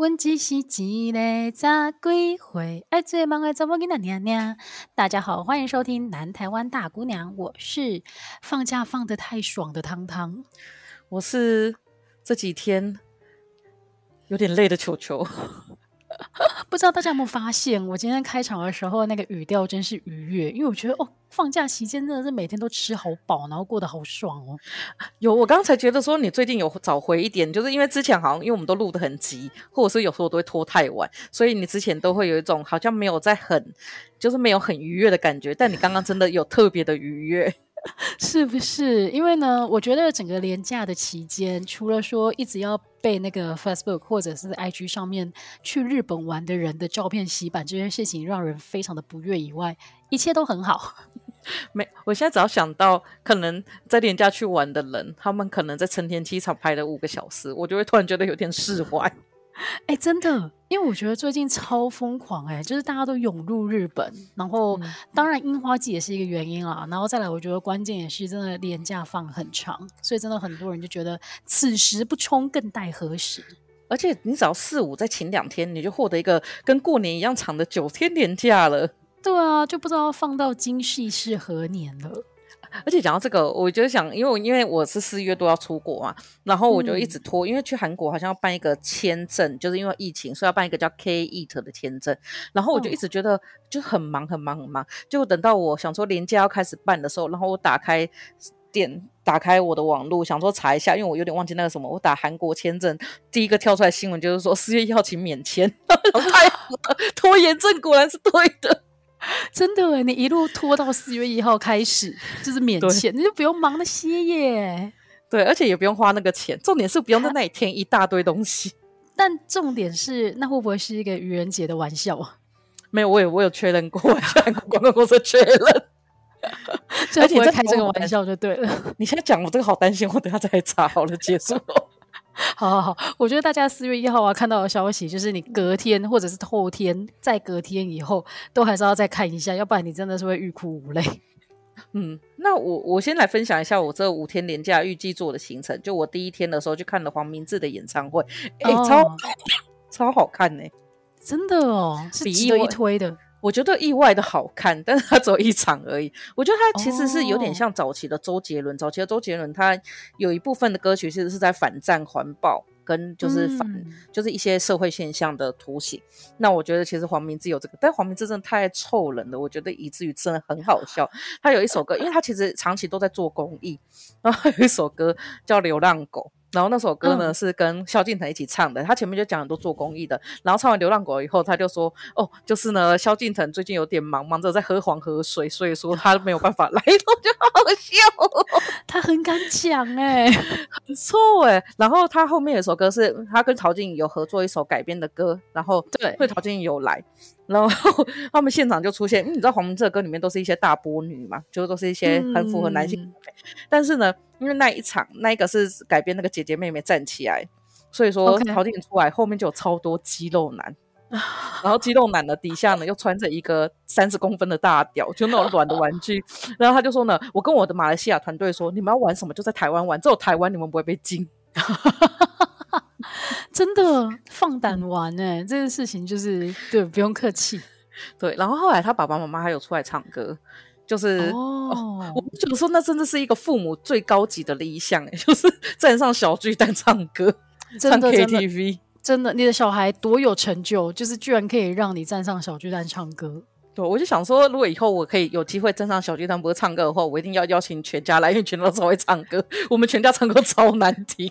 问只是一个十几岁，爱做梦的查某囡仔娘娘。大家好，欢迎收听《南台湾大姑娘》，我是放假放得太爽的汤汤，我是这几天有点累的球球。不知道大家有没有发现，我今天开场的时候那个语调真是愉悦，因为我觉得哦，放假期间真的是每天都吃好饱，然后过得好爽哦。有，我刚才觉得说你最近有找回一点，就是因为之前好像因为我们都录得很急，或者是有时候都会拖太晚，所以你之前都会有一种好像没有在很，就是没有很愉悦的感觉，但你刚刚真的有特别的愉悦。是不是？因为呢，我觉得整个连假的期间，除了说一直要被那个 Facebook 或者是 IG 上面去日本玩的人的照片洗版这件事情让人非常的不悦以外，一切都很好。没，我现在只要想到可能在连假去玩的人，他们可能在成田机场排了五个小时，我就会突然觉得有点释怀。哎，真的，因为我觉得最近超疯狂，哎，就是大家都涌入日本，然后、嗯、当然樱花季也是一个原因啦，然后再来，我觉得关键也是真的连假放很长，所以真的很多人就觉得此时不冲更待何时？而且你只要四五再请两天，你就获得一个跟过年一样长的九天年假了。对啊，就不知道放到今夕是何年了。而且讲到这个，我就想，因为我因为我是四月多要出国嘛，然后我就一直拖，嗯、因为去韩国好像要办一个签证，就是因为疫情，所以要办一个叫 K-EAT 的签证，然后我就一直觉得就很忙很忙很忙，就等到我想说连假要开始办的时候，然后我打开电，打开我的网络，想说查一下，因为我有点忘记那个什么，我打韩国签证，第一个跳出来新闻就是说四月一号请免签，太好了，拖延症果然是对的。真的哎，你一路拖到四月一号开始，就是免签，你就不用忙那些耶。对，而且也不用花那个钱，重点是不用在那里填一大堆东西。但重点是，那会不会是一个愚人节的玩笑啊？没有，我有我有确认过，我韩国广告公司确认，而且在开这个玩笑就对了。你现在讲我这个好担心，我等下再来查好了结束。好好好，我觉得大家四月一号啊看到的消息，就是你隔天或者是后天，再隔天以后，都还是要再看一下，要不然你真的是会欲哭无泪。嗯，那我我先来分享一下我这五天连假预计做的行程。就我第一天的时候去看了黄明志的演唱会，哎、哦，超超好看呢、欸，真的哦，是值得一推的。我觉得意外的好看，但是它只有一场而已。我觉得它其实是有点像早期的周杰伦。哦、早期的周杰伦，他有一部分的歌曲其实是在反战环保，跟就是反、嗯、就是一些社会现象的图形。那我觉得其实黄明志有这个，但黄明志真的太臭人了，我觉得以至于真的很好笑。他有一首歌，因为他其实长期都在做公益，然后有一首歌叫《流浪狗》。然后那首歌呢、嗯、是跟萧敬腾一起唱的，他前面就讲很多做公益的，然后唱完《流浪狗》以后，他就说：“哦，就是呢，萧敬腾最近有点忙，忙着在喝黄河水，所以说他没有办法来。”我就好笑、哦，他很敢讲哎、欸，很错哎。然后他后面有首歌是他跟陶晶莹有合作一首改编的歌，然后对，会陶晶莹有来，然后 他们现场就出现，因为你知道黄明志的歌里面都是一些大波女嘛，就都是一些很符合男性、嗯，但是呢。因为那一场，那一个是改编那个姐姐妹妹站起来，所以说陶晶莹出来，后面就有超多肌肉男，然后肌肉男的底下呢又穿着一个三十公分的大屌，就那种软的玩具，然后他就说呢，我跟我的马来西亚团队说，你们要玩什么就在台湾玩，只有台湾你们不会被禁，真的 放胆玩哎、欸，这件事情就是对，不用客气，对，然后后来他爸爸妈妈还有出来唱歌。就是哦，哦，我觉得说那真的是一个父母最高级的理想，就是站上小巨蛋唱歌，唱 KTV，真的，你的小孩多有成就，就是居然可以让你站上小巨蛋唱歌。对，我就想说，如果以后我可以有机会站上小巨蛋，不会唱歌的话，我一定要邀请全家来，因为全家都会唱歌，我们全家唱歌超难听。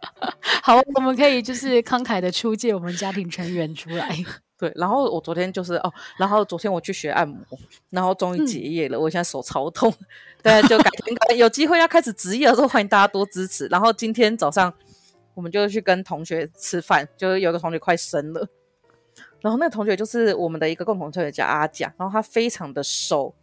好，我们可以就是慷慨的出借我们家庭成员出来。对，然后我昨天就是哦，然后昨天我去学按摩，然后终于结业了。嗯、我现在手超痛，对，就改天有机会要开始职业的时候，欢迎大家多支持。然后今天早上我们就去跟同学吃饭，就是有个同学快生了，然后那个同学就是我们的一个共同同学叫阿甲，然后他非常的瘦。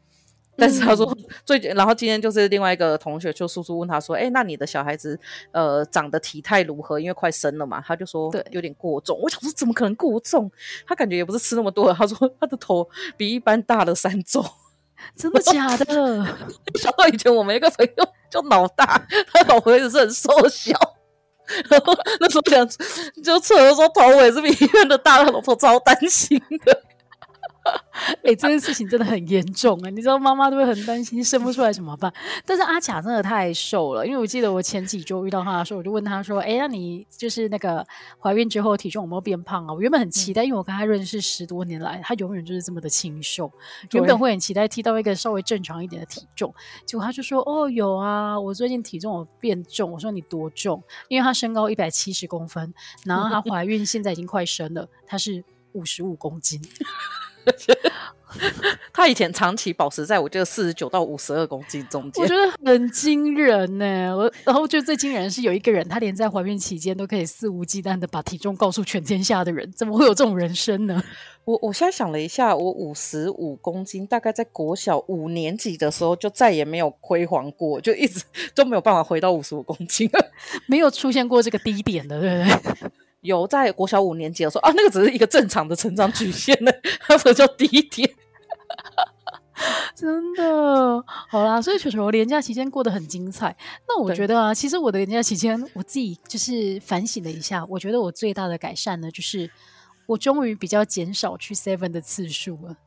但是他说 最、嗯，然后今天就是另外一个同学，就叔叔问他说：“哎，那你的小孩子，呃，长得体态如何？因为快生了嘛。”他就说：“对，有点过重。”我想说，怎么可能过重？他感觉也不是吃那么多。他说他的头比一般大了三周，真的假的？想到以前我们一个朋友叫老大，他老婆也是很瘦小。然后那时候想就测的时候头尾是比医院的大，老婆超担心的。哎、欸，这件事情真的很严重啊！你知道妈妈都会很担心生不出来怎么办？但是阿卡真的太瘦了，因为我记得我前几周遇到他的时候，我就问他说：“哎、欸，那你就是那个怀孕之后体重有没有变胖啊？”我原本很期待，因为我跟他认识十多年来，他永远就是这么的清瘦，原本会很期待踢到一个稍微正常一点的体重，结果他就说：“哦，有啊，我最近体重有变重。”我说：“你多重？”因为他身高一百七十公分，然后他怀孕现在已经快生了，他是五十五公斤。他以前长期保持在我这个四十九到五十二公斤中间，我觉得很惊人呢。我然后就最惊人的是有一个人，他连在怀孕期间都可以肆无忌惮的把体重告诉全天下的人，怎么会有这种人生呢？我我现在想了一下，我五十五公斤，大概在国小五年级的时候就再也没有辉煌过，就一直都没有办法回到五十五公斤，没有出现过这个低点的，对不对？有在国小五年级的时候啊，那个只是一个正常的成长曲线呢，它不叫低点。真的好啦，所以球球连假期间过得很精彩。那我觉得啊，其实我的连假期间，我自己就是反省了一下，我觉得我最大的改善呢，就是我终于比较减少去 Seven 的次数了。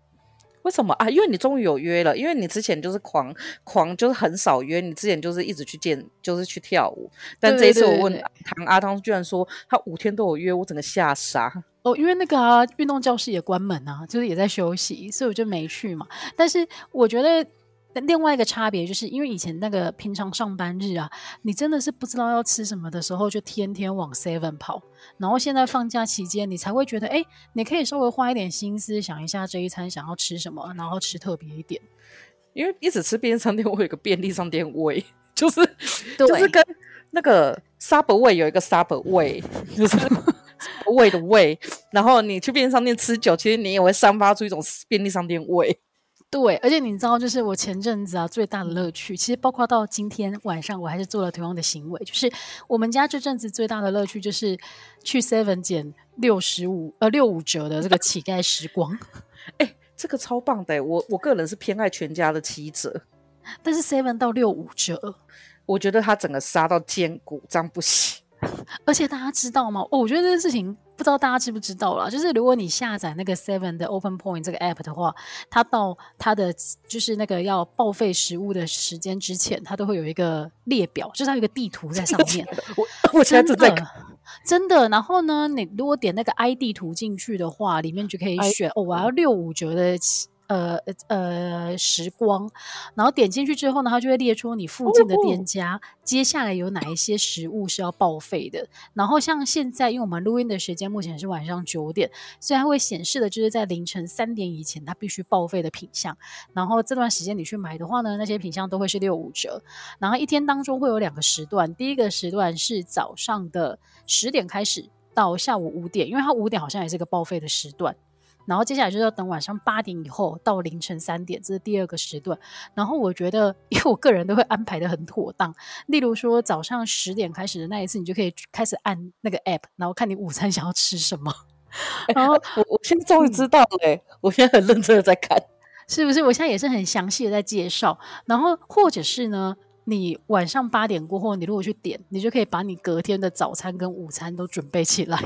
为什么啊？因为你终于有约了，因为你之前就是狂狂，就是很少约。你之前就是一直去见，就是去跳舞。但这一次我问唐阿汤，居然说他五天都有约，我整个吓傻。哦，因为那个啊，运动教室也关门啊，就是也在休息，所以我就没去嘛。但是我觉得。但另外一个差别就是，因为以前那个平常上班日啊，你真的是不知道要吃什么的时候，就天天往 Seven 跑。然后现在放假期间，你才会觉得，哎，你可以稍微花一点心思想一下这一餐想要吃什么，然后吃特别一点。因为一直吃便利商店，我有个便利商店味，就是就是跟那个 Subway 有一个 Subway，就是胃的胃。然后你去便利商店吃久，其实你也会散发出一种便利商店胃。对，而且你知道，就是我前阵子啊最大的乐趣，其实包括到今天晚上，我还是做了同样的行为，就是我们家这阵子最大的乐趣就是去 Seven 捡六十五呃六五折的这个乞丐时光。哎，这个超棒的！我我个人是偏爱全家的七折，但是 Seven 到六五折，我觉得它整个杀到肩骨，这样不行。而且大家知道吗？哦，我觉得这件事情。不知道大家知不知道啦，就是如果你下载那个 Seven 的 Open Point 这个 app 的话，它到它的就是那个要报废食物的时间之前，它都会有一个列表，就是它有一个地图在上面。我我现在正在真的。然后呢，你如果点那个 i 地图进去的话，里面就可以选哦，我要六五折的。呃呃，时光，然后点进去之后呢，它就会列出你附近的店家，哦、接下来有哪一些食物是要报废的。然后像现在，因为我们录音的时间目前是晚上九点，所以它会显示的就是在凌晨三点以前它必须报废的品项。然后这段时间你去买的话呢，那些品项都会是六五折。然后一天当中会有两个时段，第一个时段是早上的十点开始到下午五点，因为它五点好像也是个报废的时段。然后接下来就是要等晚上八点以后到凌晨三点，这是第二个时段。然后我觉得，因为我个人都会安排的很妥当。例如说早上十点开始的那一次，你就可以开始按那个 app，然后看你午餐想要吃什么。然后我我现在终于知道了，嗯，我现在很认真的在看，是不是？我现在也是很详细的在介绍。然后或者是呢，你晚上八点过后，你如果去点，你就可以把你隔天的早餐跟午餐都准备起来。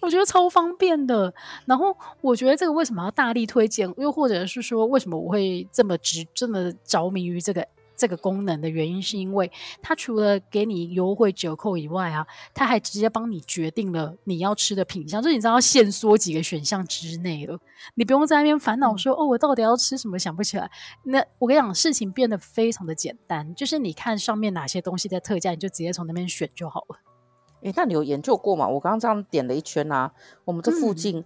我觉得超方便的，然后我觉得这个为什么要大力推荐，又或者是说为什么我会这么执这么着迷于这个这个功能的原因，是因为它除了给你优惠折扣以外啊，它还直接帮你决定了你要吃的品相，就是你知道限缩几个选项之内了，你不用在那边烦恼说、嗯、哦，我到底要吃什么想不起来。那我跟你讲，事情变得非常的简单，就是你看上面哪些东西在特价，你就直接从那边选就好了。诶，那你有研究过吗？我刚刚这样点了一圈啊，我们这附近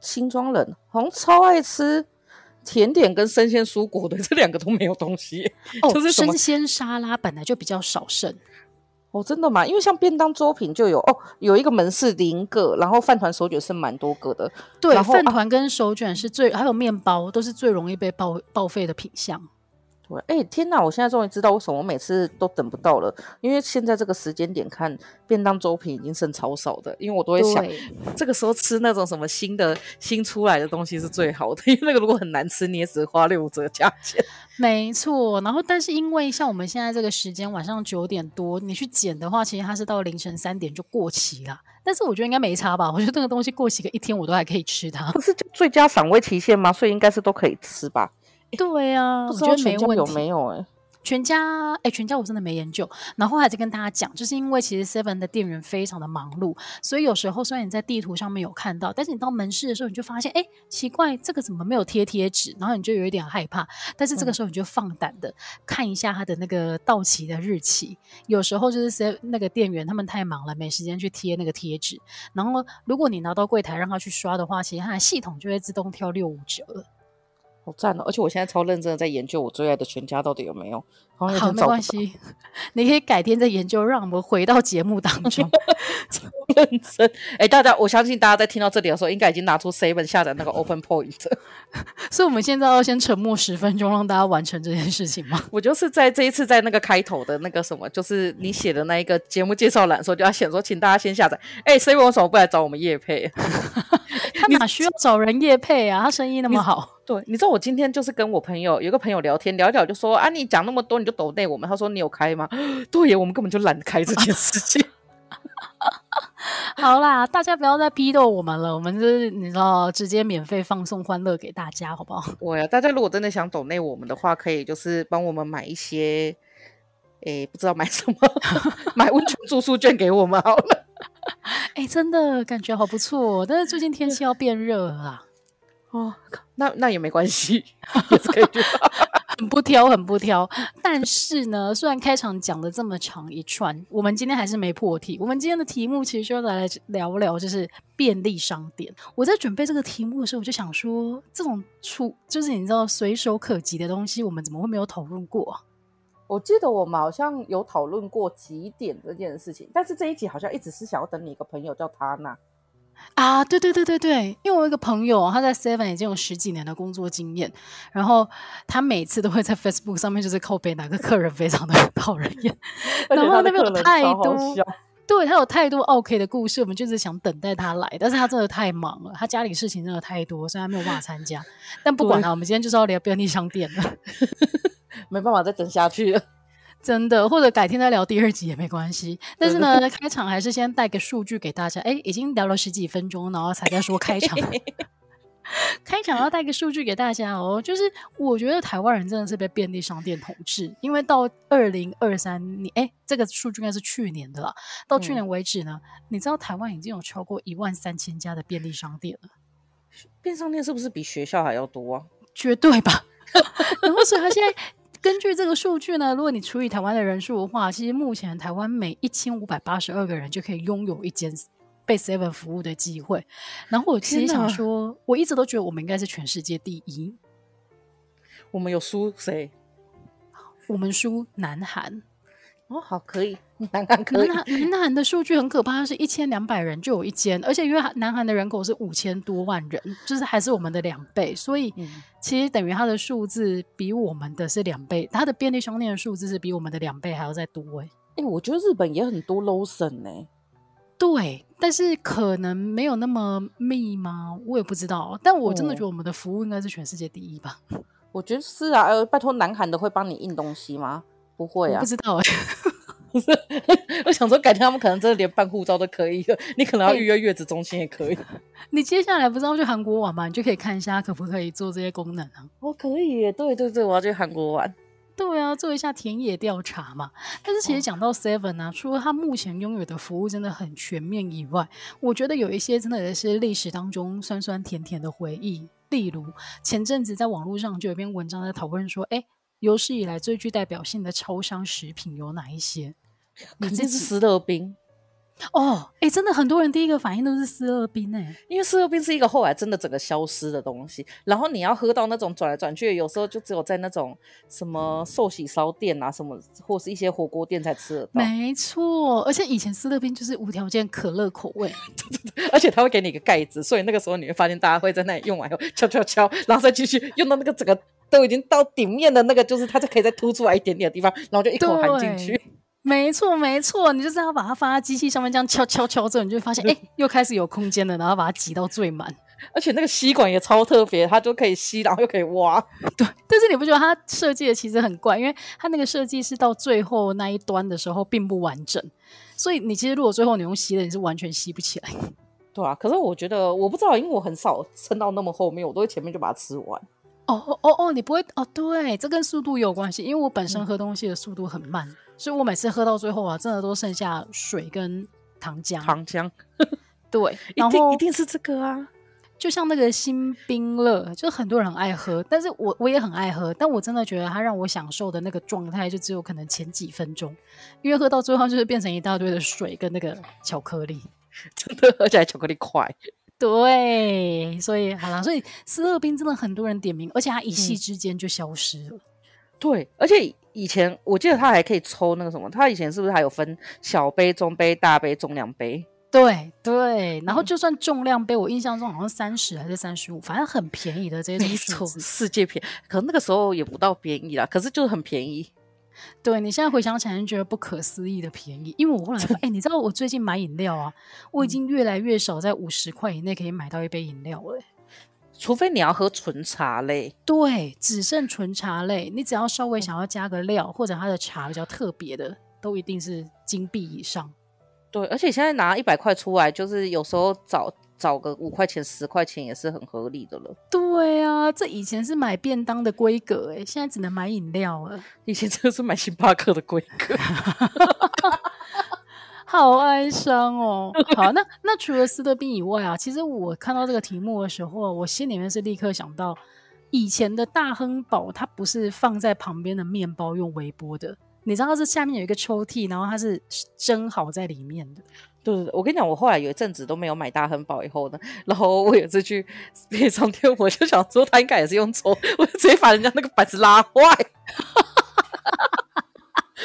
新庄人好像超爱吃甜点跟生鲜蔬果的，这两个都没有东西。哦，就是生鲜沙拉本来就比较少剩。哦，真的吗？因为像便当粥品就有哦，有一个门市零个，然后饭团手卷是蛮多个的。对，饭团跟手卷是最，还有面包都是最容易被报报废的品项。对，哎、欸，天哪！我现在终于知道为什么我每次都等不到了，因为现在这个时间点看便当周品已经剩超少的，因为我都会想，这个时候吃那种什么新的新出来的东西是最好的，因为那个如果很难吃，你也只花六折价钱。没错，然后但是因为像我们现在这个时间晚上九点多，你去捡的话，其实它是到凌晨三点就过期了。但是我觉得应该没差吧？我觉得那个东西过期个一天我都还可以吃它，不是就最佳赏味期限吗？所以应该是都可以吃吧。对啊，不知道我觉得没问题。有没有哎、欸，全家哎，全家我真的没研究。然后还在跟大家讲，就是因为其实 Seven 的店员非常的忙碌，所以有时候虽然你在地图上面有看到，但是你到门市的时候，你就发现哎，奇怪，这个怎么没有贴贴纸？然后你就有一点害怕。但是这个时候你就放胆的看一下他的那个到期的日期。有时候就是 Seven 那个店员他们太忙了，没时间去贴那个贴纸。然后如果你拿到柜台让他去刷的话，其实它的系统就会自动跳六五折了。好赞哦！而且我现在超认真的在研究我最爱的全家到底有没有。好，没关系，你可以改天再研究。让我们回到节目当 中，超认真。哎、欸，大家，我相信大家在听到这里的时候，应该已经拿出 Seven 下载那个 Open Point。所以我们现在要先沉默十分钟，让大家完成这件事情吗？我就是在这一次在那个开头的那个什么，就是你写的那一个节目介绍栏的时候，就要写说，请大家先下载。哎、欸，Seven 为什么不来找我们叶配？他哪需要找人夜配啊？他生意那么好。对，你知道我今天就是跟我朋友有个朋友聊天，聊一聊就说啊，你讲那么多，你就抖内我们。他说你有开吗？对耶，我们根本就懒得开这件事情。好啦，大家不要再批斗我们了，我们就是你知道，直接免费放送欢乐给大家，好不好？对呀，大家如果真的想抖内我们的话，可以就是帮我们买一些，诶，不知道买什么，买温泉住宿券给我们好了。哎，真的感觉好不错，但是最近天气要变热了啦。哦，那那也没关系，也是可以去。很不挑，很不挑。但是呢，虽然开场讲了这么长一串，我们今天还是没破题。我们今天的题目其实就来聊聊，就是便利商店。我在准备这个题目的时候，我就想说，这种出就是你知道随手可及的东西，我们怎么会没有讨论过啊？我记得我们好像有讨论过几点这件事情，但是这一集好像一直是想要等你一个朋友叫他那。啊，对对对对对，因为我有一个朋友，他在 Seven 已经有十几年的工作经验，然后他每次都会在 Facebook 上面就是靠背哪个客人非常的讨人厌，然后那边有太多，对他有太多 OK 的故事，我们就是想等待他来，但是他真的太忙了，他家里事情真的太多，所以他没有办法参加。但不管他，我们今天就是要聊便利商店了，没办法再等下去了。真的，或者改天再聊第二集也没关系。但是呢，开场还是先带个数据给大家。哎，已经聊了十几分钟，然后才在说开场。开场要带个数据给大家哦，就是我觉得台湾人真的是被便利商店统治，因为到二零二三年，哎，这个数据应该是去年的了。到去年为止呢，嗯、你知道台湾已经有超过一万三千家的便利商店了。便利商店是不是比学校还要多啊？绝对吧。然后所以他现在。根据这个数据呢，如果你除以台湾的人数的话，其实目前台湾每一千五百八十二个人就可以拥有一间被 Seven 服务的机会。然后我其实想说，我一直都觉得我们应该是全世界第一。我们有输谁？我们输南韩。哦，好，可以。南韩可以。南韩南韩的数据很可怕，是一千两百人就有一间，而且因为南韩的人口是五千多万人，就是还是我们的两倍，所以其实等于它的数字比我们的是两倍，它的便利商店的数字是比我们的两倍还要再多哎。哎、欸，我觉得日本也很多 Lawson 呢、欸。对，但是可能没有那么密吗？我也不知道。但我真的觉得我们的服务应该是全世界第一吧？哦、我觉得是啊。呃，拜托，南韩的会帮你印东西吗？不会啊，不知道哎、欸。我想说，改天他们可能真的连办护照都可以了。你可能要预约月子中心也可以。你接下来不是要去韩国玩吗？你就可以看一下可不可以做这些功能啊。我、哦、可以耶，对对对，我要去韩国玩。对啊，做一下田野调查嘛。但是其实讲到 Seven 啊，除了它目前拥有的服务真的很全面以外，我觉得有一些真的也是历史当中酸酸甜甜的回忆。例如前阵子在网络上就有一篇文章在讨论说，哎。有史以来最具代表性的超商食品有哪一些？肯定是思乐冰。哦，哎、欸，真的很多人第一个反应都是思乐冰哎，因为思乐冰是一个后来真的整个消失的东西。然后你要喝到那种转来转去，有时候就只有在那种什么寿喜烧店啊，什么或是一些火锅店才吃得到。没错，而且以前思乐冰就是无条件可乐口味，而且他会给你一个盖子，所以那个时候你会发现大家会在那里用完后敲敲敲，然后再继续用到那个整个都已经到顶面的那个，就是它就可以再凸出来一点点的地方，然后就一口含进去。没错，没错，你就是要把它放在机器上面，这样敲敲敲之后，你就会发现，哎、欸，又开始有空间了，然后把它挤到最满。而且那个吸管也超特别，它就可以吸，然后又可以挖。对，但是你不觉得它设计的其实很怪？因为它那个设计是到最后那一端的时候并不完整，所以你其实如果最后你用吸的，你是完全吸不起来。对啊，可是我觉得我不知道，因为我很少撑到那么后面，我都会前面就把它吃完。哦哦哦哦，你不会哦？对，这跟速度有关系，因为我本身喝东西的速度很慢，嗯、所以我每次喝到最后啊，真的都剩下水跟糖浆。糖浆，对，一定一定是这个啊。就像那个新冰乐，就很多人很爱喝，但是我我也很爱喝，但我真的觉得它让我享受的那个状态，就只有可能前几分钟，因为喝到最后就是变成一大堆的水跟那个巧克力，真的喝起来巧克力块。对，所以好了，所以斯乐冰真的很多人点名，而且它一夕之间就消失了。嗯。对，而且以前我记得他还可以抽那个什么，他以前是不是还有分小杯、中杯、大杯、重量杯？对对，然后就算重量杯，我印象中好像三十还是三十五，反正很便宜的这些东西，世界便宜。可能那个时候也不到便宜啦，可是就是很便宜。对，你现在回想起来，就觉得不可思议的便宜。因为我后来发现，哎，你知道我最近买饮料啊，我已经越来越少在五十块以内可以买到一杯饮料了。除非你要喝纯茶类，对，只剩纯茶类。你只要稍微想要加个料，或者它的茶比较特别的，都一定是金币以上。对，而且现在拿一百块出来，就是有时候找找个五块钱、十块钱也是很合理的了。对啊，这以前是买便当的规格，哎，现在只能买饮料了。以前真的是买星巴克的规格，好哀伤哦。好，那那除了斯德宾以外啊，其实我看到这个题目的时候，我心里面是立刻想到，以前的大亨堡，它不是放在旁边的面包用微波的。你知道这下面有一个抽屉，然后它是蒸好在里面的。对对对，我跟你讲，我后来有一阵子都没有买大亨堡以后呢，然后我有一次去便利商店，我就想说他应该也是用抽，我就直接把人家那个板子拉坏。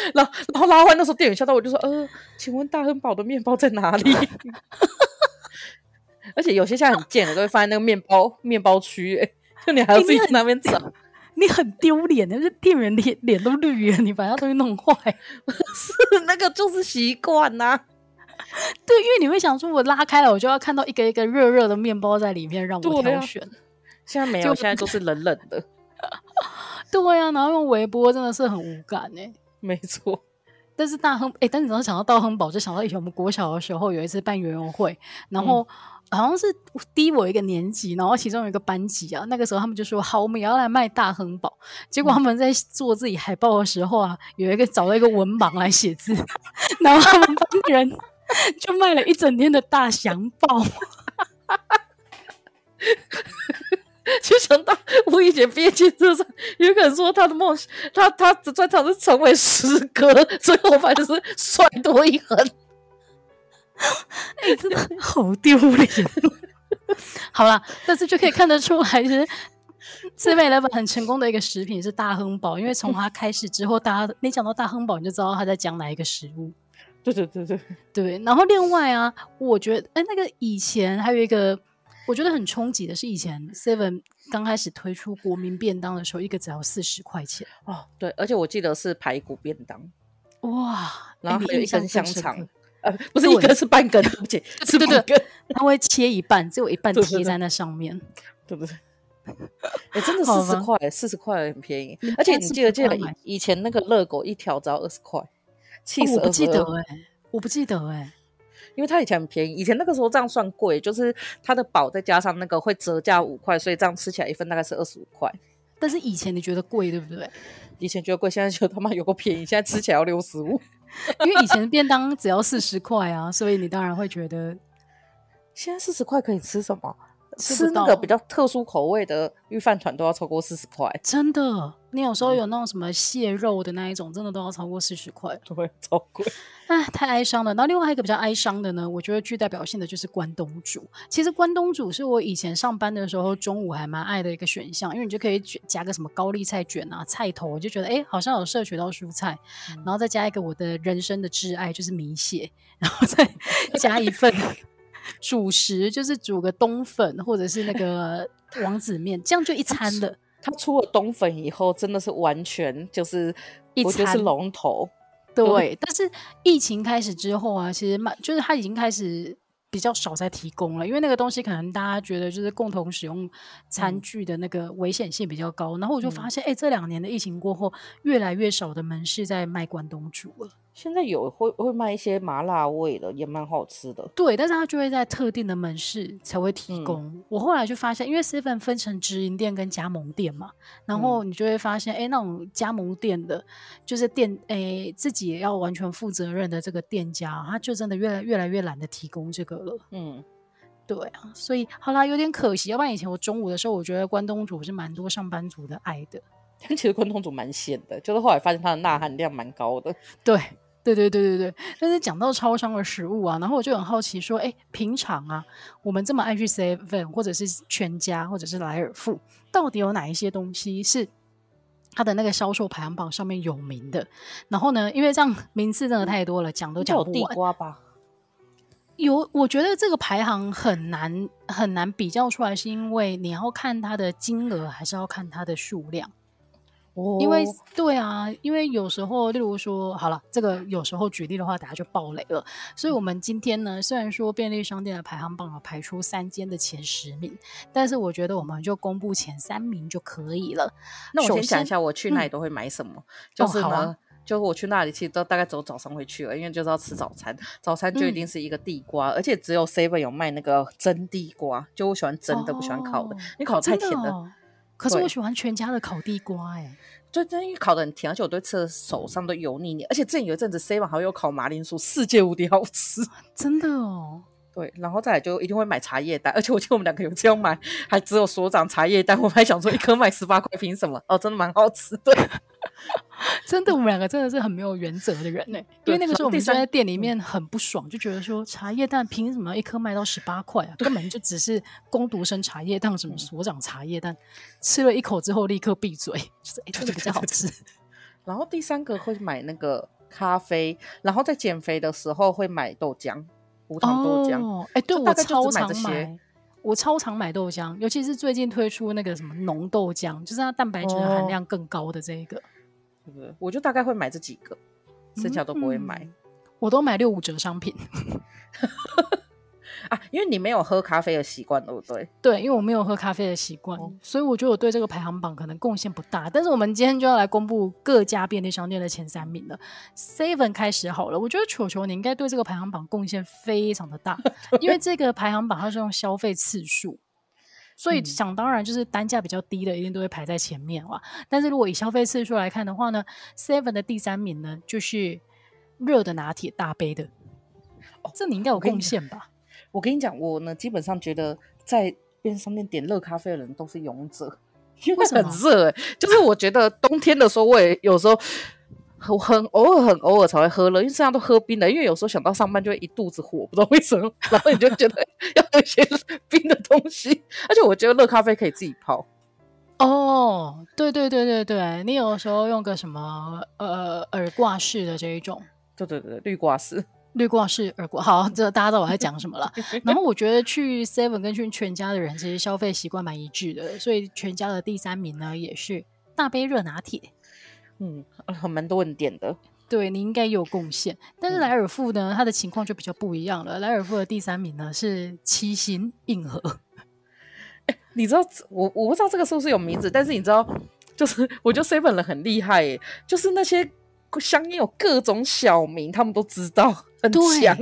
然后然后拉完，那时候店员吓到我就说：“呃，请问大亨堡的面包在哪里？” 而且有些现在很贱我，都会放在那个面包面包区，就你还要自己去那边找。你很丢脸的，就是店员脸脸都绿了，你把他东西弄坏，是那个就是习惯呐。对，因为你会想说，我拉开了，我就要看到一个一个热热的面包在里面让我挑选。现在没有，现在都是冷冷的。对呀、啊，然后用微波真的是很无感哎、欸。没错，但是大亨哎、欸，但是只要想到大亨堡，就想到以前我们国小的时候有一次办园游会，然后。嗯好像是低我一个年级，然后其中有一个班级啊，那个时候他们就说：“好，我们也要来卖大亨堡。”结果他们在做自己海报的时候啊，有一个找了一个文盲来写字，然后他们班人就卖了一整天的大祥报。就想到我以前毕业纪念册上有个人说他的梦，他他的专长是成为诗歌，所以我反正就是帅多一横。哎、欸，真的好丢脸！好了，但是就可以看得出来，是 Seven-Eleven 很成功的一个食品是大亨堡，因为从他开始之后，大家你讲到大亨堡，你就知道他在讲哪一个食物。对对对对对。然后另外啊，我觉得哎、欸，那个以前还有一个我觉得很冲击的是，以前 Seven 刚开始推出国民便当的时候，一个只要四十块钱哦。对，而且我记得是排骨便当，哇，然后还有一根香肠。呃，不是一根，是半根，对不起，是半根，它会切一半，只有一半 贴在那上面，对不对？哎，真的四十块，四十块很便宜。而且你记得记得以前那个热狗一条只要二十块，气死！我不记得哎，我不记得哎，因为它以前很便宜，以前那个时候这样算贵，就是它的堡再加上那个会折价五块，所以这样吃起来一份大概是二十五块。但是以前你觉得贵，对不对？以前觉得贵，现在觉得他妈有个便宜，现在吃起来要六十五。因为以前便当只要四十块啊，所以你当然会觉得，现在四十块可以吃什么？吃那个比较特殊口味的御饭团都要超过四十块，真的。你有时候有那种什么蟹肉的那一种，真的都要超过四十块，对，超贵。哎，太哀伤了。然后另外一个比较哀伤的呢，我觉得具代表性的就是关东煮。其实关东煮是我以前上班的时候中午还蛮爱的一个选项，因为你就可以卷加个什么高丽菜卷啊、菜头，我就觉得哎，好像有摄取到蔬菜，嗯、然后再加一个我的人生的挚爱就是米血，然后再 加一份。主食就是煮个冬粉或者是那个 王子面，这样就一餐的。它出了冬粉以后，真的是完全就是一我觉得是龙头。对，对，但是疫情开始之后啊，其实蛮就是它已经开始。比较少在提供了，因为那个东西可能大家觉得就是共同使用餐具的那个危险性比较高，嗯、然后我就发现，哎、嗯，这两年的疫情过后，越来越少的门市在卖关东煮了。现在有会会卖一些麻辣味的，也蛮好吃的。对，但是它就会在特定的门市才会提供。嗯、我后来就发现，因为 seven 分成直营店跟加盟店嘛，然后你就会发现，哎、嗯，那种加盟店的，就是店，哎，自己也要完全负责任的这个店家，他就真的越来越来越懒得提供这个了。嗯，对啊，所以好啦，有点可惜。要不然以前我中午的时候，我觉得关东煮是蛮多上班族的爱的。但 其实关东煮蛮咸的，就是后来发现它的钠含量蛮高的。对。对对对对对，但是讲到超商的食物啊，然后我就很好奇说，哎，平常啊，我们这么爱去 Seven 或者是全家或者是莱尔富，到底有哪一些东西是它的那个销售排行榜上面有名的？然后呢，因为这样名次真的太多了，讲都讲不完。有地瓜吧？有，我觉得这个排行很难很难比较出来，是因为你要看它的金额，还是要看它的数量？因为对啊，因为有时候，例如说，好了，这个有时候举例的话，大家就爆雷了。所以，我们今天呢，虽然说便利商店的排行榜排出三间的前十名，但是我觉得我们就公布前三名就可以了。那我先想一下，我去那里都会买什么，嗯、就是呢，哦啊、就我去那里其实都大概走早上会去了，因为就是要吃早餐，早餐就一定是一个地瓜，嗯、而且只有 Seven 有卖那个蒸地瓜，就我喜欢蒸的，哦、不喜欢烤的，你烤的太甜了。可是我喜欢全家的烤地瓜、欸，哎，就真的烤的很甜，而且我对吃的手上都油腻腻。而且之前有一阵子 seven 还有烤马铃薯，世界无敌好吃，真的哦。对，然后再来就一定会买茶叶蛋，而且我记得我们两个有这样买，还只有所长茶叶蛋，我还想说一颗卖十八块，凭什么？哦，真的蛮好吃的。真的，我们两个真的是很没有原则的人呢。因为那个时候我们就在店里面很不爽，就觉得说茶叶蛋凭什么一颗卖到十八块啊？根本就只是工读生茶叶蛋，什么所长茶叶蛋，吃了一口之后立刻闭嘴，就是哎，这个比较好吃。然后第三个会买那个咖啡，然后在减肥的时候会买豆浆，无糖豆浆。哎，对，我超常买，我超常买豆浆，尤其是最近推出那个什么浓豆浆，就是它蛋白质含量更高的这一个。对不对？我就大概会买这几个，剩下都不会买。嗯、我都买六五折商品 啊，因为你没有喝咖啡的习惯，对不对？对，因为我没有喝咖啡的习惯，哦、所以我觉得我对这个排行榜可能贡献不大。但是我们今天就要来公布各家便利商店的前三名了。Seven 开始好了，我觉得球球你应该对这个排行榜贡献非常的大，因为这个排行榜它是用消费次数。所以想当然就是单价比较低的一定都会排在前面哇。但是如果以消费次数来看的话呢，Seven 的第三名呢就是热的拿铁大杯的，哦，这你应该有贡献吧？我跟你讲，我呢基本上觉得在便利商店点热咖啡的人都是勇者，因为很热欸。就是我觉得冬天的时候，我也有时候。我很偶尔很偶尔才会喝了，因为身上都喝冰的。因为有时候想到上班就会一肚子火，不知道为什么，然后你就觉得 要喝一些冰的东西。而且我觉得热咖啡可以自己泡。哦，对对对对对，你有时候用个什么呃耳挂式的这一种，对对对，绿挂式，滤挂式耳光。好，这大家知道我在讲什么了。然后我觉得去 Seven 跟去全家的人其实消费习惯蛮一致的，所以全家的第三名呢也是大杯热拿铁。嗯，很蛮多人点的，对，你应该有贡献。但是莱尔富呢，它的情况就比较不一样了。莱尔富的第三名呢是七星硬核。哎，你知道我我不知道这个是不是有名字，但是你知道，就是我觉得 seven 人很厉害，就是那些香烟有各种小名，他们都知道，很强。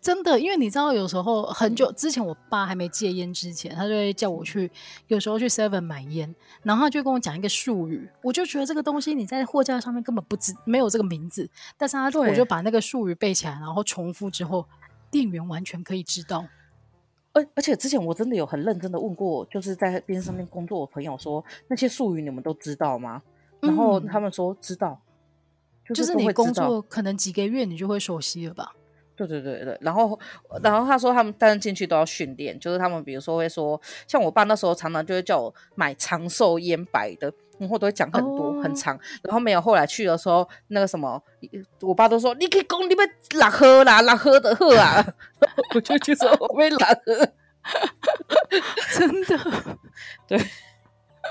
真的，因为你知道，有时候很久之前，我爸还没戒烟之前，他就会叫我去，有时候去 Seven 买烟，然后他就跟我讲一个术语，我就觉得这个东西你在货架上面根本不知没有这个名字，但是他对我就把那个术语背起来，然后重复之后，店员完全可以知道。而而且之前我真的有很认真的问过，就是在边上面工作的朋友说，那些术语你们都知道吗？然后他们说知道，嗯、就是你工作可能几个月你就会熟悉了吧。对对对对，然后然后他说他们但是进去都要训练，就是他们比如说会说，像我爸那时候常常就会叫我买长寿烟白的，然后都会讲很多、oh. 很长，然后没有后来去的时候那个什么，我爸都说你可以讲你们哪喝啦哪喝的喝啊，我就去说我没哪喝，真的，对。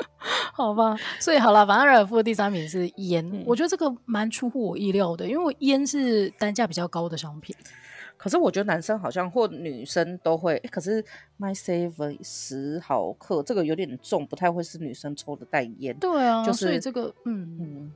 好吧，所以好了，反正莱尔夫的第三名是烟，嗯、我觉得这个蛮出乎我意料的，因为烟是单价比较高的商品。可是我觉得男生好像或女生都会，可是 My Seven 十毫克这个有点重，不太会是女生抽的代烟。对啊，就是所以这个，嗯嗯，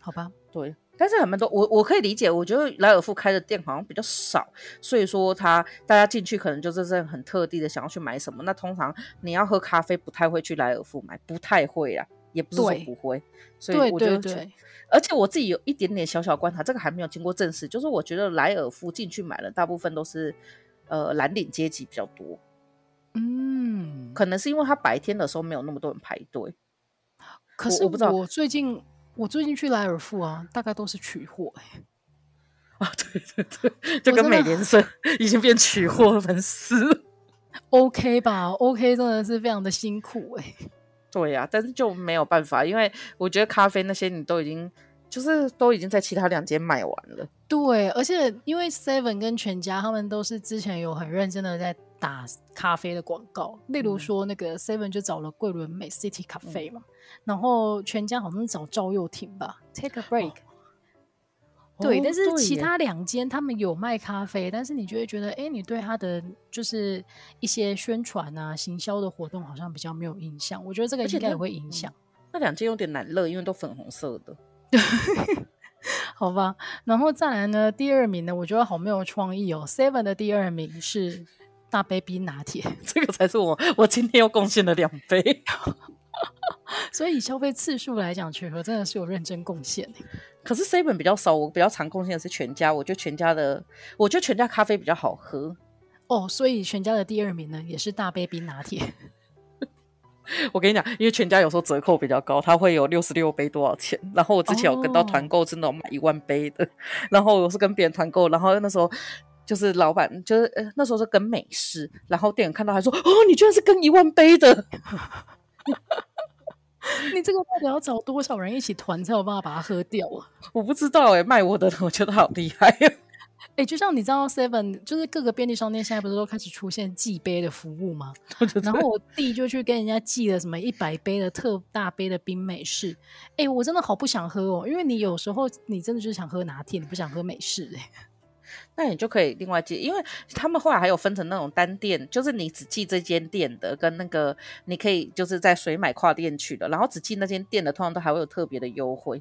好吧，对。但是很多我我可以理解，我觉得莱尔富开的店好像比较少，所以说他大家进去可能就是这很特地的想要去买什么。那通常你要喝咖啡，不太会去莱尔富买，不太会啊，也不是说不会。所以我觉得，对对对。而且我自己有一点点小小观察，这个还没有经过证实，就是我觉得莱尔富进去买的大部分都是呃蓝领阶级比较多，嗯，可能是因为他白天的时候没有那么多人排队。可是我不知道，我最近我最近去莱尔富啊，大概都是取货哎、欸，啊对对对，就跟美联社已经变取货粉丝，OK 吧？OK 真的是非常的辛苦哎、欸。对呀、啊，但是就没有办法，因为我觉得咖啡那些你都已经就是都已经在其他两间买完了。对，而且因为 Seven 跟全家他们都是之前有很认真的在打咖啡的广告，例如说那个 Seven 就找了桂纶镁 City 咖啡嘛，嗯、然后全家好像找赵又廷吧，Take a break。哦对，但是其他两间他们有卖咖啡，但是你就会觉得，哎，你对他的就是一些宣传啊、行销的活动好像比较没有印象。我觉得这个应该也会影响。那两间有点难乐，因为都粉红色的。好吧，然后再来呢，第二名呢，我觉得好没有创意哦。Seven 的第二名是大杯冰拿铁，这个才是我我今天又贡献了两杯。所以以消费次数来讲，全盒真的是有认真贡献。可是 seven 比较少，我比较常贡献的是全家。我觉得全家的，我觉得全家咖啡比较好喝哦。所以全家的第二名呢，也是大杯冰拿铁。我跟你讲，因为全家有时候折扣比较高，它会有六十六杯多少钱。然后我之前有跟到团购，是那种买一万杯的。哦、然后我是跟别人团购，然后那时候就是老板，就是呃那时候是跟美式，然后店员看到还说：“哦，你居然是跟一万杯的。”你这个到底要找多少人一起团才有办法把它喝掉啊？我不知道哎、欸，卖我的我觉得好厉害哎、欸，就像你知道 Seven，就是各个便利商店现在不是都开始出现寄杯的服务吗？然后我弟就去跟人家寄了什么一百杯的特大杯的冰美式。哎、欸，我真的好不想喝哦，因为你有时候你真的就是想喝拿铁，你不想喝美式哎、欸。那你就可以另外寄，因为他们后来还有分成那种单店，就是你只寄这间店的，跟那个你可以就是在水买跨店取的，然后只寄那间店的，通常都还会有特别的优惠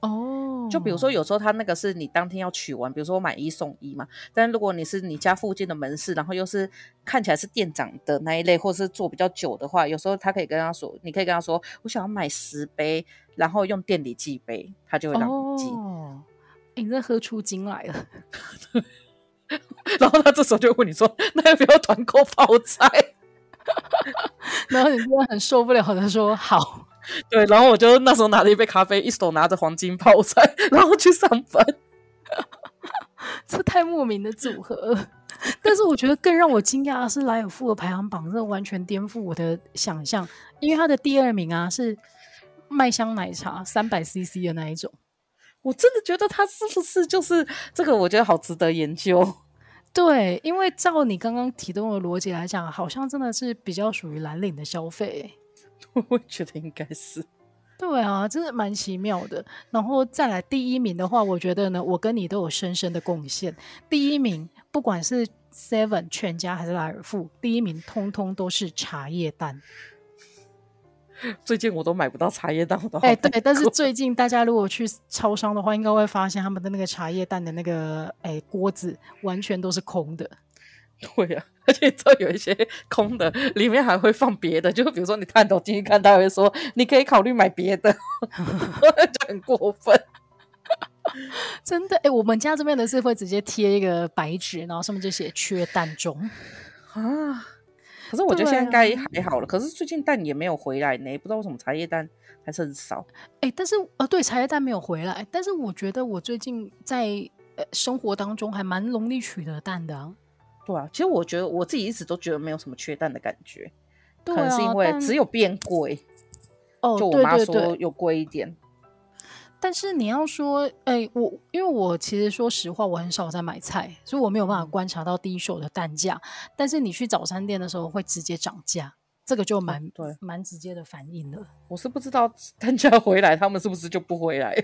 哦。就比如说有时候他那个是你当天要取完，比如说我买一送一嘛，但如果你是你家附近的门市，然后又是看起来是店长的那一类，或是做比较久的话，有时候他可以跟他说，你可以跟他说，我想要买十杯，然后用店里寄杯，他就会让你寄。哦欸、你这喝出精来了，然后他这时候就问你说：“那要不要团购泡菜？” 然后你就很受不了的说：“好。”对，然后我就那时候拿了一杯咖啡，一手拿着黄金泡菜，然后去上班。这太莫名的组合了。但是我觉得更让我惊讶的是莱尔富的排行榜，真的完全颠覆我的想象，因为他的第二名啊是麦香奶茶三百 CC 的那一种。我真的觉得他是不是就是这个？我觉得好值得研究。对，因为照你刚刚提供的逻辑来讲，好像真的是比较属于蓝领的消费。我觉得应该是。对啊，真的蛮奇妙的。然后再来第一名的话，我觉得呢，我跟你都有深深的贡献。第一名，不管是 Seven 全家还是莱尔富，第一名通通都是茶叶蛋。最近我都买不到茶叶蛋，我都哎、欸、对，但是最近大家如果去超商的话，应该会发现他们的那个茶叶蛋的那个哎锅子完全都是空的。对呀、啊，而且这有一些空的，里面还会放别的，就比如说你探头进去看，他会说你可以考虑买别的，就很过分。真的哎、欸，我们家这边的是会直接贴一个白纸，然后上面就写缺蛋中啊。可是我觉得现在应该还好了，啊、可是最近蛋也没有回来呢，不知道为什么茶叶蛋还是很少。哎、欸，但是呃，对，茶叶蛋没有回来，但是我觉得我最近在呃生活当中还蛮容易取得蛋的啊。对啊，其实我觉得我自己一直都觉得没有什么缺蛋的感觉，对啊、可能是因为只有变贵。哦，就我妈说有贵一点。对对对但是你要说，哎、欸，我因为我其实说实话，我很少在买菜，所以我没有办法观察到第一手的单价。但是你去早餐店的时候，会直接涨价。这个就蛮对，蛮直接的反应的。我是不知道 单价回来，他们是不是就不回来？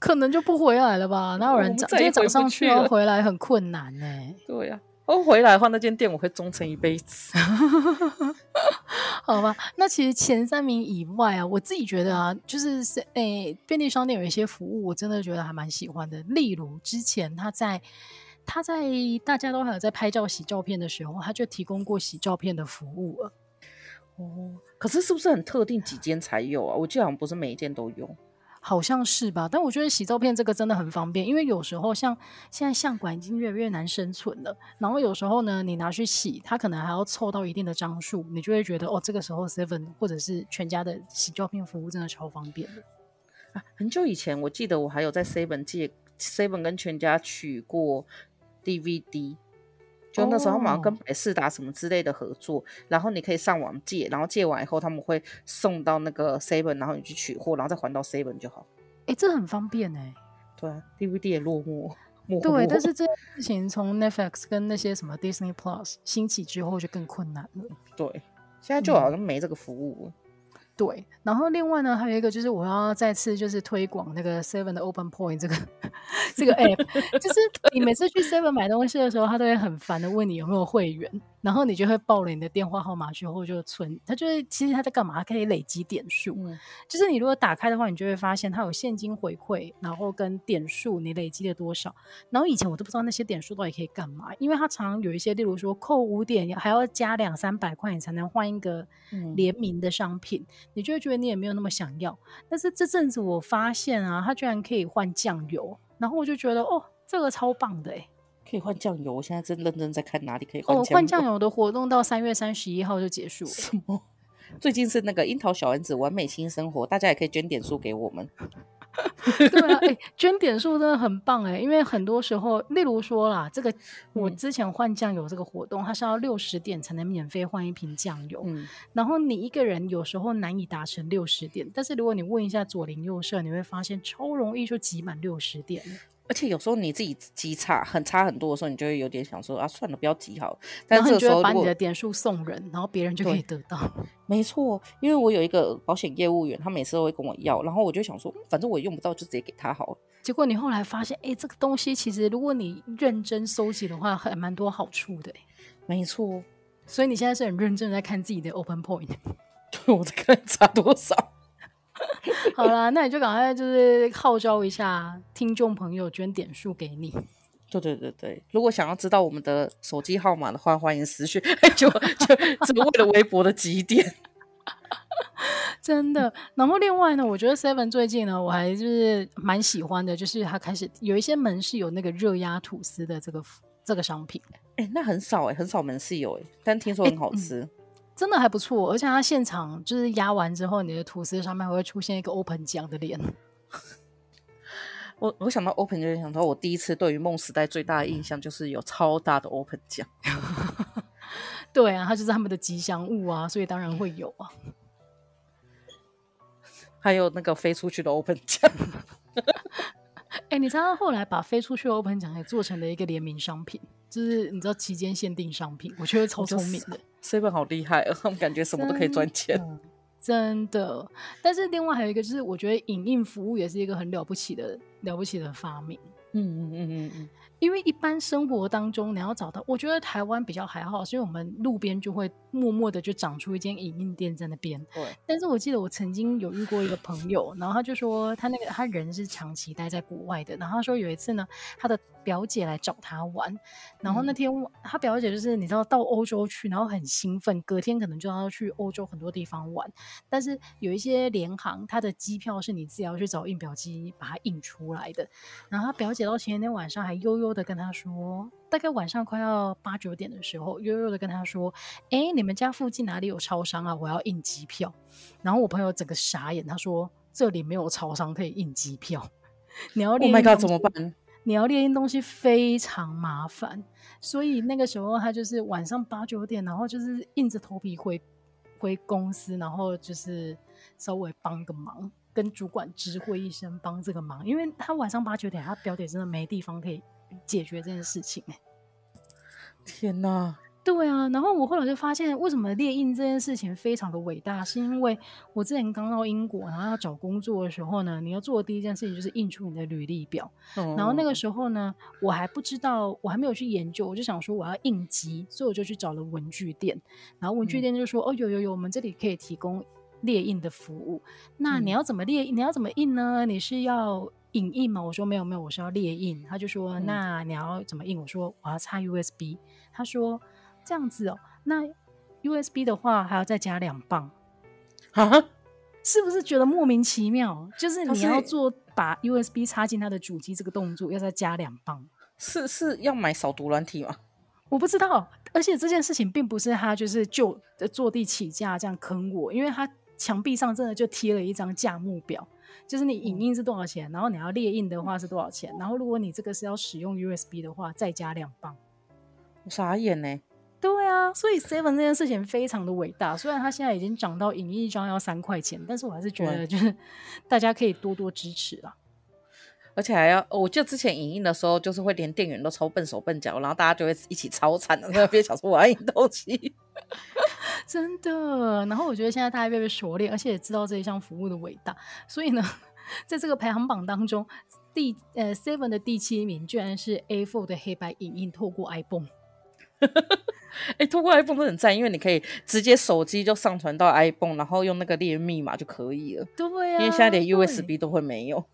可能就不回来了吧？哪有人涨？直接涨上去要回来很困难呢、欸。对呀、啊，哦，回来的话，那间店我会忠诚一辈子。好吧，那其实前三名以外啊，我自己觉得啊，就是诶、欸，便利商店有一些服务，我真的觉得还蛮喜欢的。例如之前他在他在大家都还有在拍照洗照片的时候，他就提供过洗照片的服务了。哦，可是是不是很特定几间才有啊？我记得好像不是每一间都有，好像是吧？但我觉得洗照片这个真的很方便，因为有时候像现在相馆已经越来越难生存了，然后有时候呢，你拿去洗，它可能还要凑到一定的张数，你就会觉得哦，这个时候 Seven 或者是全家的洗照片服务真的超方便的啊！很久以前，我记得我还有在 Seven 借 Seven 跟全家取过 DVD。就那时候，好像跟百事达什么之类的合作，oh. 然后你可以上网借，然后借完以后他们会送到那个 Seven，然后你去取货，然后再还到 Seven 就好。哎、欸，这很方便哎、欸。对啊，DVD 也落寞。对，但是这件事情从 Netflix 跟那些什么 Disney Plus 兴起之后就更困难了。对，现在就好像没这个服务。嗯对，然后另外呢，还有一个就是我要再次就是推广那个 Seven 的 Open Point 这个这个 App，就是你每次去 Seven 买东西的时候，他都会很烦的问你有没有会员。然后你就会报了你的电话号码之后就存，它就是其实它在干嘛？它可以累积点数，嗯，就是你如果打开的话，你就会发现它有现金回馈，然后跟点数你累积了多少。然后以前我都不知道那些点数到底可以干嘛，因为它常常有一些，例如说扣五点还要加两三百块，你才能换一个联名的商品，嗯，你就会觉得你也没有那么想要。但是这阵子我发现啊，它居然可以换酱油，然后我就觉得哦，这个超棒的欸。可以换酱油，我现在正认真在看哪里可以换酱油。哦，换酱油的活动到三月三十一号就结束了。什么？最近是那个樱桃小丸子完美新生活，大家也可以捐点数给我们。对啊，哎、欸，捐点数真的很棒哎，因为很多时候，例如说啦，这个我之前换酱油这个活动，嗯、它是要六十点才能免费换一瓶酱油。嗯，然后你一个人有时候难以达成六十点，但是如果你问一下左邻右舍，你会发现超容易就挤满六十点。而且有时候你自己积差很差很多的时候，你就会有点想说啊，算了，不要积好了。但是这个时候把你的点数送人，然后别人就可以得到。没错，因为我有一个保险业务员，他每次都会跟我要，然后我就想说，反正我用不到，就直接给他好了。结果你后来发现，哎、欸，这个东西其实如果你认真收集的话，还蛮多好处的。没错，所以你现在是很认真在看自己的 Open Point。对，我在看差多少。好啦，那你就赶快就是号召一下听众朋友捐点数给你。对对对对，如果想要知道我们的手机号码的话，欢迎私讯。就就只为了微博的几点，真的。然后另外呢，我觉得 Seven 最近呢，我还就是蛮喜欢的，就是它开始有一些门市有那个热压吐司的这个这个商品。哎、欸，那很少哎、欸，很少门市有哎、欸，但听说很好吃。真的还不错，而且它现场就是压完之后，你的吐司上面还会出现一个 open 酱的脸。我我想到 open 就想到我第一次对于梦时代最大的印象就是有超大的 open 酱。对啊，它就是他们的吉祥物啊，所以当然会有啊。还有那个飞出去的 open 酱。哎、欸，你知道后来把飞出去 open 奖也做成了一个联名商品，就是你知道期间限定商品，我觉得超聪明的。seven 好厉害，他们感觉什么都可以赚钱，真的。但是另外还有一个就是，我觉得影印服务也是一个很了不起的、了不起的发明。嗯嗯嗯嗯嗯。因为一般生活当中你要找到，我觉得台湾比较还好，所以我们路边就会默默的就长出一间影印店在那边。对。但是我记得我曾经有遇过一个朋友，然后他就说他那个他人是长期待在国外的，然后他说有一次呢，他的表姐来找他玩，然后那天他表姐就是你知道到欧洲去，然后很兴奋，隔天可能就要去欧洲很多地方玩，但是有一些联航，他的机票是你自己要去找印表机把它印出来的，然后他表姐到前一天晚上还悠悠。悠的跟他说，大概晚上快要八九点的时候，悠悠的跟他说：“哎、欸，你们家附近哪里有超商啊？我要印机票。”然后我朋友整个傻眼，他说：“这里没有超商可以印机票，你要列印 Oh my God，怎么办？你要列印东西非常麻烦。”所以那个时候他就是晚上八九点，然后就是硬着头皮回回公司，然后就是稍微帮个忙，跟主管知会一声帮这个忙，因为他晚上八九点，他表姐真的没地方可以。解决这件事情，欸，天哪！对啊，然后我后来就发现，为什么猎印这件事情非常的伟大，是因为我之前刚到英国，然后要找工作的时候呢，你要做的第一件事情就是印出你的履历表。嗯、然后那个时候呢，我还不知道，我还没有去研究，我就想说我要应急，所以我就去找了文具店。然后文具店就说：“嗯、哦，有有有，我们这里可以提供列印的服务。那你要怎么列？你要怎么印呢？你是要影印吗？”我说：“没有没有，我是要列印。”他就说：“嗯、那你要怎么印？”我说：“我要插 USB。”他说。这样子哦，那 USB 的话还要再加两磅啊？是不是觉得莫名其妙？就是你要做把 USB 插进它的主机这个动作，要再加两磅，是是要买扫毒软体吗？我不知道，而且这件事情并不是他就是就坐地起价这样坑我，因为他墙壁上真的就贴了一张价目表，就是你影印是多少钱，然后你要列印的话是多少钱，然后如果你这个是要使用 USB 的话，再加两磅。我傻眼呢。对啊，所以 Seven 这件事情非常的伟大。虽然它现在已经涨到影印一张要三块钱，但是我还是觉得就是大家可以多多支持啦。而且还要，我记得之前影印的时候，就是会连店员都超笨手笨脚，然后大家就会一起超惨的，特别想说我要印东西。真的。然后我觉得现在大家越来越熟练，而且也知道这一项服务的伟大。所以呢，在这个排行榜当中，第呃 Seven 的第七名居然是 A4 的黑白影印，透过 iPhone。哎、欸，通过 iPhone 都很赞，因为你可以直接手机就上传到 iPhone，然后用那个列密码就可以了。对呀、啊，因为现在连 USB 都会没有。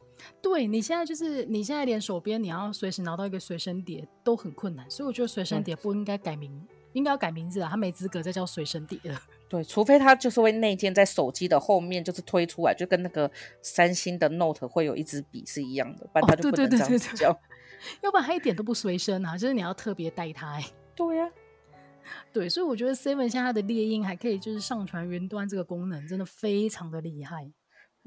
对，你现在就是你现在连手边你要随时拿到一个随身碟都很困难，所以我觉得随身碟不应该改名，嗯、应该要改名字啊，他没资格再叫随身碟了。对，除非他就是会内建在手机的后面，就是推出来，就跟那个三星的 Note 会有一支笔是一样的，不然他就不能这样子叫。哦、要不然他一点都不随身啊，就是你要特别带它。对呀、啊。对，所以我觉得 Seven 现在它的猎鹰还可以，就是上传云端这个功能，真的非常的厉害。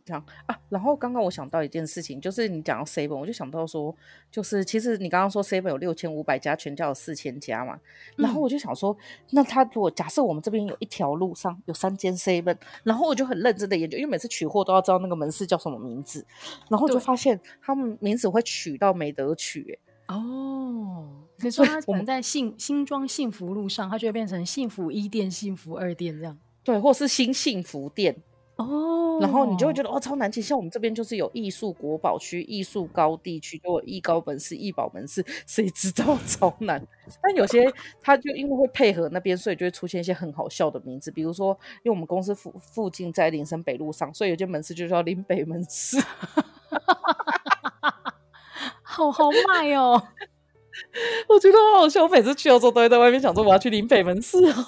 这样。啊，然后刚刚我想到一件事情，就是你讲到 Seven，我就想到说，就是其实你刚刚说 Seven 有六千五百家，全家有四千家嘛，然后我就想说，嗯、那他如果假设我们这边有一条路上有三间 Seven，然后我就很认真的研究，因为每次取货都要知道那个门市叫什么名字，然后我就发现他们名字会取到没得取，哦。可以说他可能在新新庄幸福路上，它就会变成幸福一店、幸福二店这样。对，或是新幸福店哦。然后你就会觉得哦，超难记。像我们这边就是有艺术国宝区、艺术高地区，就有艺高门市、艺宝门市，谁知道 超难。但有些 他就因为会配合那边，所以就会出现一些很好笑的名字，比如说，因为我们公司附附近在林森北路上，所以有间门市就叫林北门市，好好卖哦。我觉得好好笑，我每次去的时候都会在外面想说我要去林北门市哦，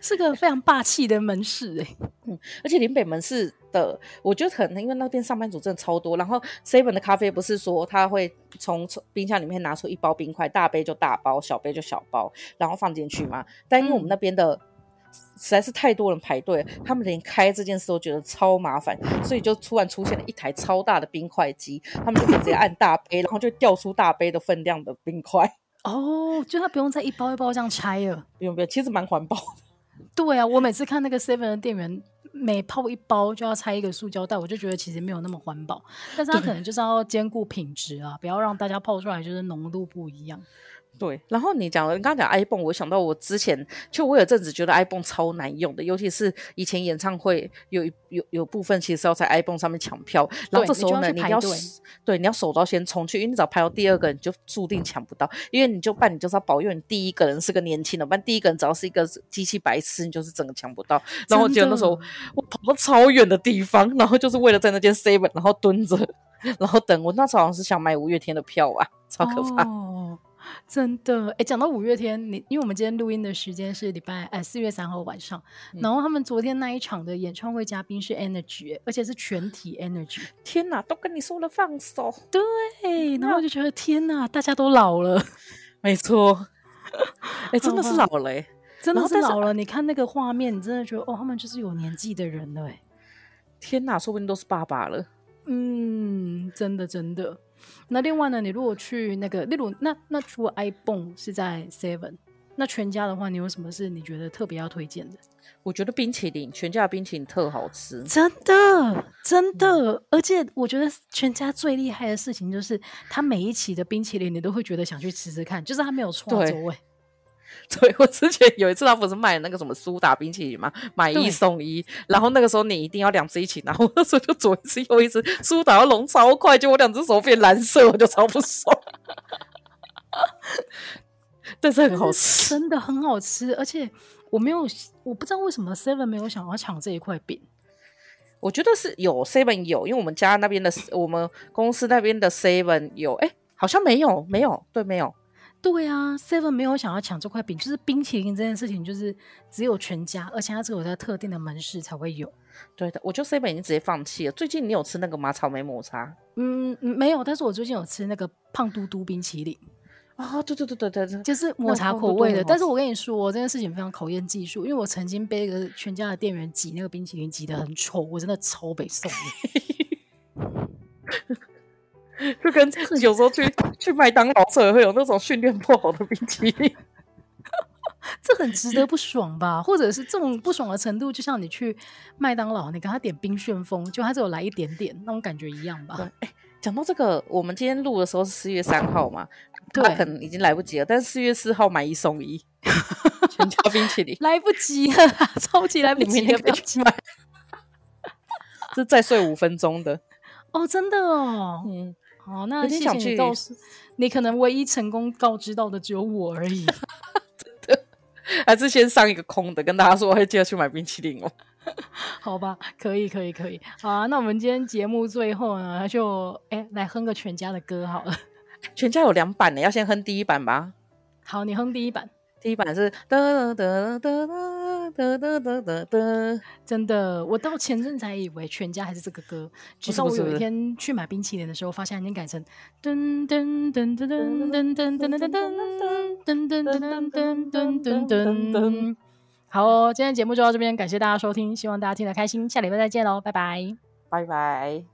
是个非常霸气的门市哎、欸，嗯，而且林北门市的，我觉得可能因为那边上班族真的超多，然后 Seven 的咖啡不是说他会从冰箱里面拿出一包冰块，大杯就大包，小杯就小包，然后放进去嘛，但因为我们那边的。嗯实在是太多人排队，他们连开这件事都觉得超麻烦，所以就突然出现了一台超大的冰块机，他们就可以直接按大杯，然后就掉出大杯的分量的冰块。哦，就他不用再一包一包这样拆了，不用不用，其实蛮环保的。对啊，我每次看那个 Seven 的店员每泡一包就要拆一个塑胶袋，我就觉得其实没有那么环保，但是他可能就是要兼顾品质啊，不要让大家泡出来就是浓度不一样。对，然后你讲了，你刚刚讲 iPhone，我想到我之前，就我有阵子觉得 iPhone 超难用的，尤其是以前演唱会有有有部分其实是要在 iPhone 上面抢票，然后这时候呢，你，你要对你要手刀先冲去，因为你只要排到第二个，你就注定抢不到，因为你就办，你就是要保佑你第一个人是个年轻的，不然第一个人只要是一个机器白痴，你就是整个抢不到。然后我记得那时候我跑到超远的地方，然后就是为了在那间 Seven，然后蹲着，然后等。我那时候好像是想买五月天的票啊，超可怕。哦 真的，哎，讲到五月天，你因为我们今天录音的时间是礼拜哎四月三号晚上，嗯、然后他们昨天那一场的演唱会嘉宾是 Energy，而且是全体 Energy。天哪，都跟你说了放手。对，然后我就觉得天哪，大家都老了。没错，哎，真的是 老了，真的是老了。你看那个画面，你真的觉得哦，他们就是有年纪的人了，哎，天哪，说不定都是爸爸了。嗯，真的真的。那另外呢，你如果去那个，例如那那除了 iPhone 是在 Seven，那全家的话，你有什么是你觉得特别要推荐的？我觉得冰淇淋，全家的冰淇淋特好吃，真的真的。嗯、而且我觉得全家最厉害的事情就是，它每一期的冰淇淋你都会觉得想去吃吃看，就是它没有错座位。对，我之前有一次他不是卖那个什么苏打冰淇淋嘛？买一送一，然后那个时候你一定要两只一起拿，我那时候就左一只右一只，苏打要融超快，就我两只手变蓝色，我就超不爽。但是很好吃，真的很好吃，而且我没有，我不知道为什么 Seven 没有想要抢这一块饼。我觉得是有 Seven 有，因为我们家那边的，我们公司那边的 Seven 有，哎，好像没有，没有，对，没有。对啊，Seven 没有想要抢这块饼，就是冰淇淋这件事情，就是只有全家，而且它只有在特定的门市才会有。对的，我就 Seven 已经直接放弃了。最近你有吃那个吗？草莓抹茶？嗯，没有，但是我最近有吃那个胖嘟嘟冰淇淋啊，对对对对对，就是抹茶口味的。但是我跟你说，这件事情非常考验技术，因为我曾经被一个全家的店员挤那个冰淇淋挤得很丑，我真的超北宋。就跟 有时候去去麦当劳时候会有那种训练不好的冰淇淋，这很值得不爽吧？或者是这种不爽的程度，就像你去麦当劳，你跟他点冰旋风，就他只有来一点点，那种感觉一样吧？哎，讲到这个，我们今天录的时候是四月三号嘛，他可能已经来不及了。但是四月四号买一送一，全家冰淇淋 来不及了，超级来不及了，不要去买，是再睡五分钟的哦，真的哦，嗯。好，那谢谢你告诉，你可能唯一成功告知到的只有我而已，真的，还是先上一个空的，跟大家说会记得去买冰淇淋哦。好吧，可以，可以，可以。好啊，那我们今天节目最后呢，就哎、欸、来哼个全家的歌好了。全家有两版呢，要先哼第一版吧。好，你哼第一版。第一版是哒哒哒哒哒，真的，我到前阵才以为全家还是这个歌，直到我有一天去买冰淇淋的时候，发现已经改成噔噔噔噔噔噔噔噔噔噔噔噔噔噔噔噔噔噔。好哦，今天节目就到这边，感谢大家收听，希望大家听得开心，下礼拜再见喽，拜拜，拜拜。